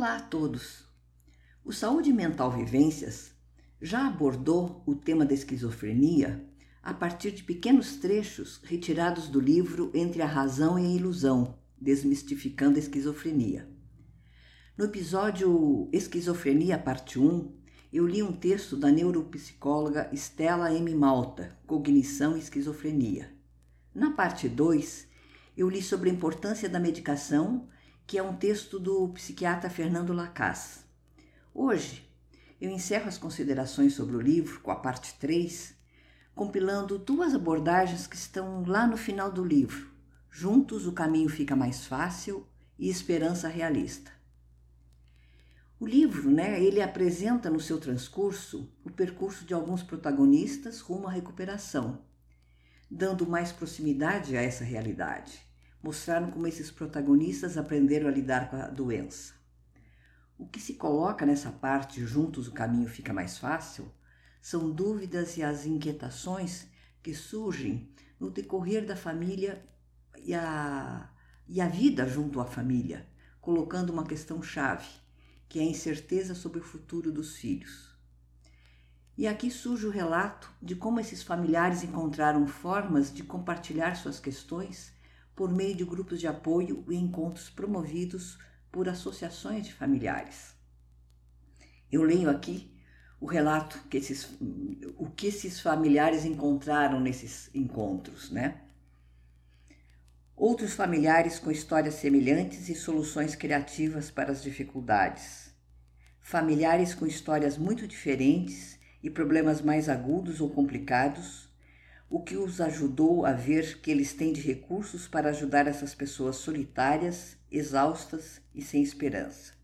Olá a todos! O Saúde Mental Vivências já abordou o tema da esquizofrenia a partir de pequenos trechos retirados do livro Entre a Razão e a Ilusão Desmistificando a Esquizofrenia. No episódio Esquizofrenia, parte 1, eu li um texto da neuropsicóloga Stella M. Malta, Cognição e Esquizofrenia. Na parte 2, eu li sobre a importância da medicação que é um texto do psiquiatra Fernando Lacasse. Hoje, eu encerro as considerações sobre o livro com a parte 3, compilando duas abordagens que estão lá no final do livro. Juntos o caminho fica mais fácil e esperança realista. O livro, né, ele apresenta no seu transcurso o percurso de alguns protagonistas rumo à recuperação, dando mais proximidade a essa realidade mostraram como esses protagonistas aprenderam a lidar com a doença. O que se coloca nessa parte, juntos o caminho fica mais fácil, são dúvidas e as inquietações que surgem no decorrer da família e a, e a vida junto à família, colocando uma questão chave, que é a incerteza sobre o futuro dos filhos. E aqui surge o relato de como esses familiares encontraram formas de compartilhar suas questões por meio de grupos de apoio e encontros promovidos por associações de familiares. Eu leio aqui o relato que esses, o que esses familiares encontraram nesses encontros, né? Outros familiares com histórias semelhantes e soluções criativas para as dificuldades. Familiares com histórias muito diferentes e problemas mais agudos ou complicados, o que os ajudou a ver que eles têm de recursos para ajudar essas pessoas solitárias, exaustas e sem esperança.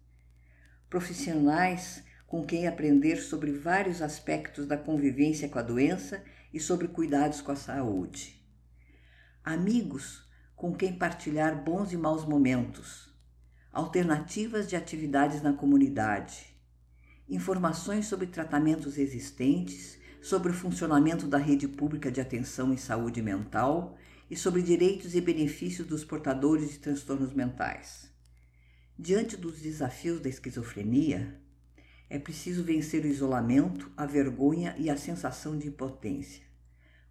Profissionais com quem aprender sobre vários aspectos da convivência com a doença e sobre cuidados com a saúde. Amigos com quem partilhar bons e maus momentos. Alternativas de atividades na comunidade. Informações sobre tratamentos existentes sobre o funcionamento da rede pública de atenção em saúde mental e sobre direitos e benefícios dos portadores de transtornos mentais. Diante dos desafios da esquizofrenia, é preciso vencer o isolamento, a vergonha e a sensação de impotência.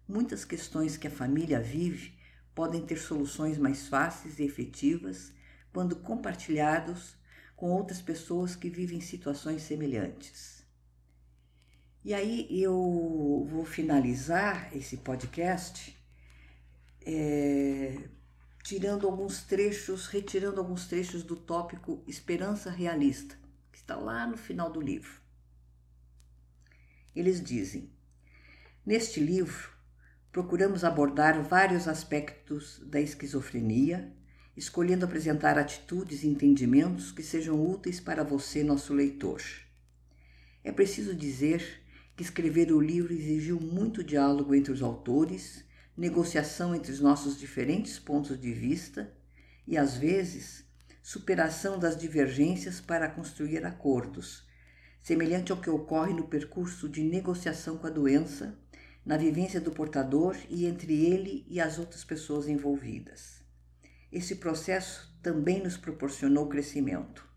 Muitas questões que a família vive podem ter soluções mais fáceis e efetivas quando compartilhados com outras pessoas que vivem situações semelhantes. E aí eu vou finalizar esse podcast é, tirando alguns trechos, retirando alguns trechos do tópico Esperança Realista, que está lá no final do livro. Eles dizem: Neste livro, procuramos abordar vários aspectos da esquizofrenia, escolhendo apresentar atitudes e entendimentos que sejam úteis para você, nosso leitor. É preciso dizer que escrever o livro exigiu muito diálogo entre os autores, negociação entre os nossos diferentes pontos de vista e, às vezes, superação das divergências para construir acordos, semelhante ao que ocorre no percurso de negociação com a doença, na vivência do portador e entre ele e as outras pessoas envolvidas. Esse processo também nos proporcionou crescimento.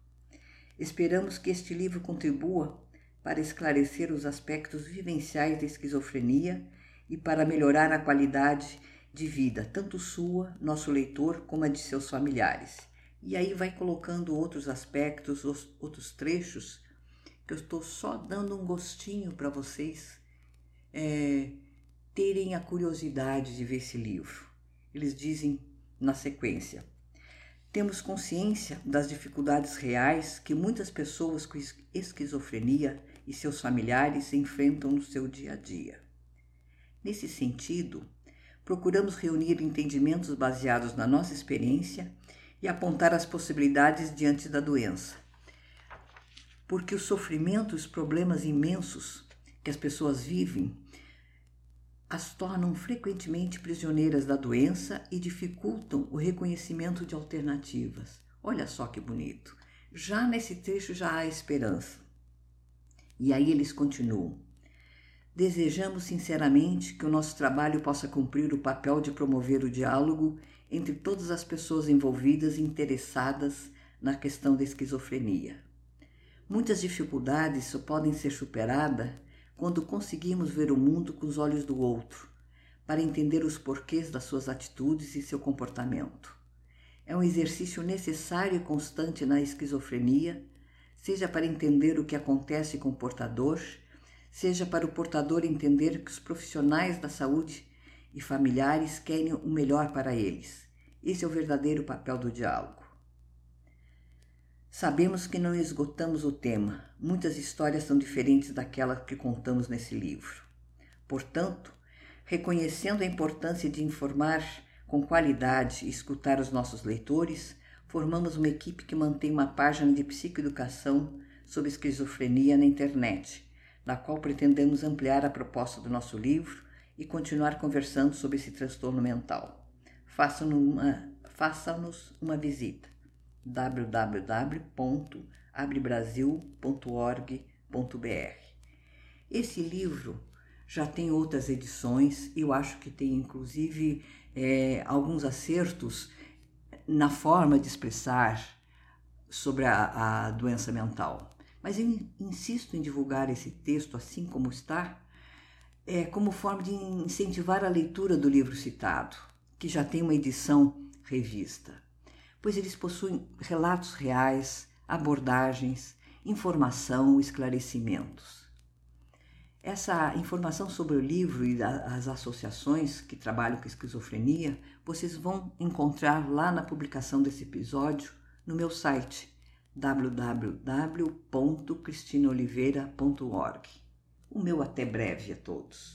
Esperamos que este livro contribua para esclarecer os aspectos vivenciais da esquizofrenia e para melhorar a qualidade de vida, tanto sua, nosso leitor, como a de seus familiares. E aí vai colocando outros aspectos, outros trechos, que eu estou só dando um gostinho para vocês é, terem a curiosidade de ver esse livro. Eles dizem na sequência: temos consciência das dificuldades reais que muitas pessoas com esquizofrenia e seus familiares enfrentam no seu dia a dia. Nesse sentido, procuramos reunir entendimentos baseados na nossa experiência e apontar as possibilidades diante da doença. Porque o sofrimento e os problemas imensos que as pessoas vivem as tornam frequentemente prisioneiras da doença e dificultam o reconhecimento de alternativas. Olha só que bonito. Já nesse trecho já há esperança. E aí eles continuam. Desejamos sinceramente que o nosso trabalho possa cumprir o papel de promover o diálogo entre todas as pessoas envolvidas e interessadas na questão da esquizofrenia. Muitas dificuldades só podem ser superadas quando conseguimos ver o mundo com os olhos do outro, para entender os porquês das suas atitudes e seu comportamento. É um exercício necessário e constante na esquizofrenia, seja para entender o que acontece com o portador, seja para o portador entender que os profissionais da saúde e familiares querem o melhor para eles. Esse é o verdadeiro papel do diálogo. Sabemos que não esgotamos o tema. Muitas histórias são diferentes daquela que contamos nesse livro. Portanto, reconhecendo a importância de informar com qualidade e escutar os nossos leitores, formamos uma equipe que mantém uma página de psicoeducação sobre esquizofrenia na internet, na qual pretendemos ampliar a proposta do nosso livro e continuar conversando sobre esse transtorno mental. Façam-nos uma, façam uma visita www.abrebrasil.org.br. Esse livro já tem outras edições eu acho que tem inclusive é, alguns acertos na forma de expressar sobre a, a doença mental. Mas eu insisto em divulgar esse texto assim como está, é, como forma de incentivar a leitura do livro citado, que já tem uma edição revista pois eles possuem relatos reais, abordagens, informação, esclarecimentos. Essa informação sobre o livro e as associações que trabalham com esquizofrenia, vocês vão encontrar lá na publicação desse episódio no meu site www.cristinoliveira.org. O meu até breve a todos.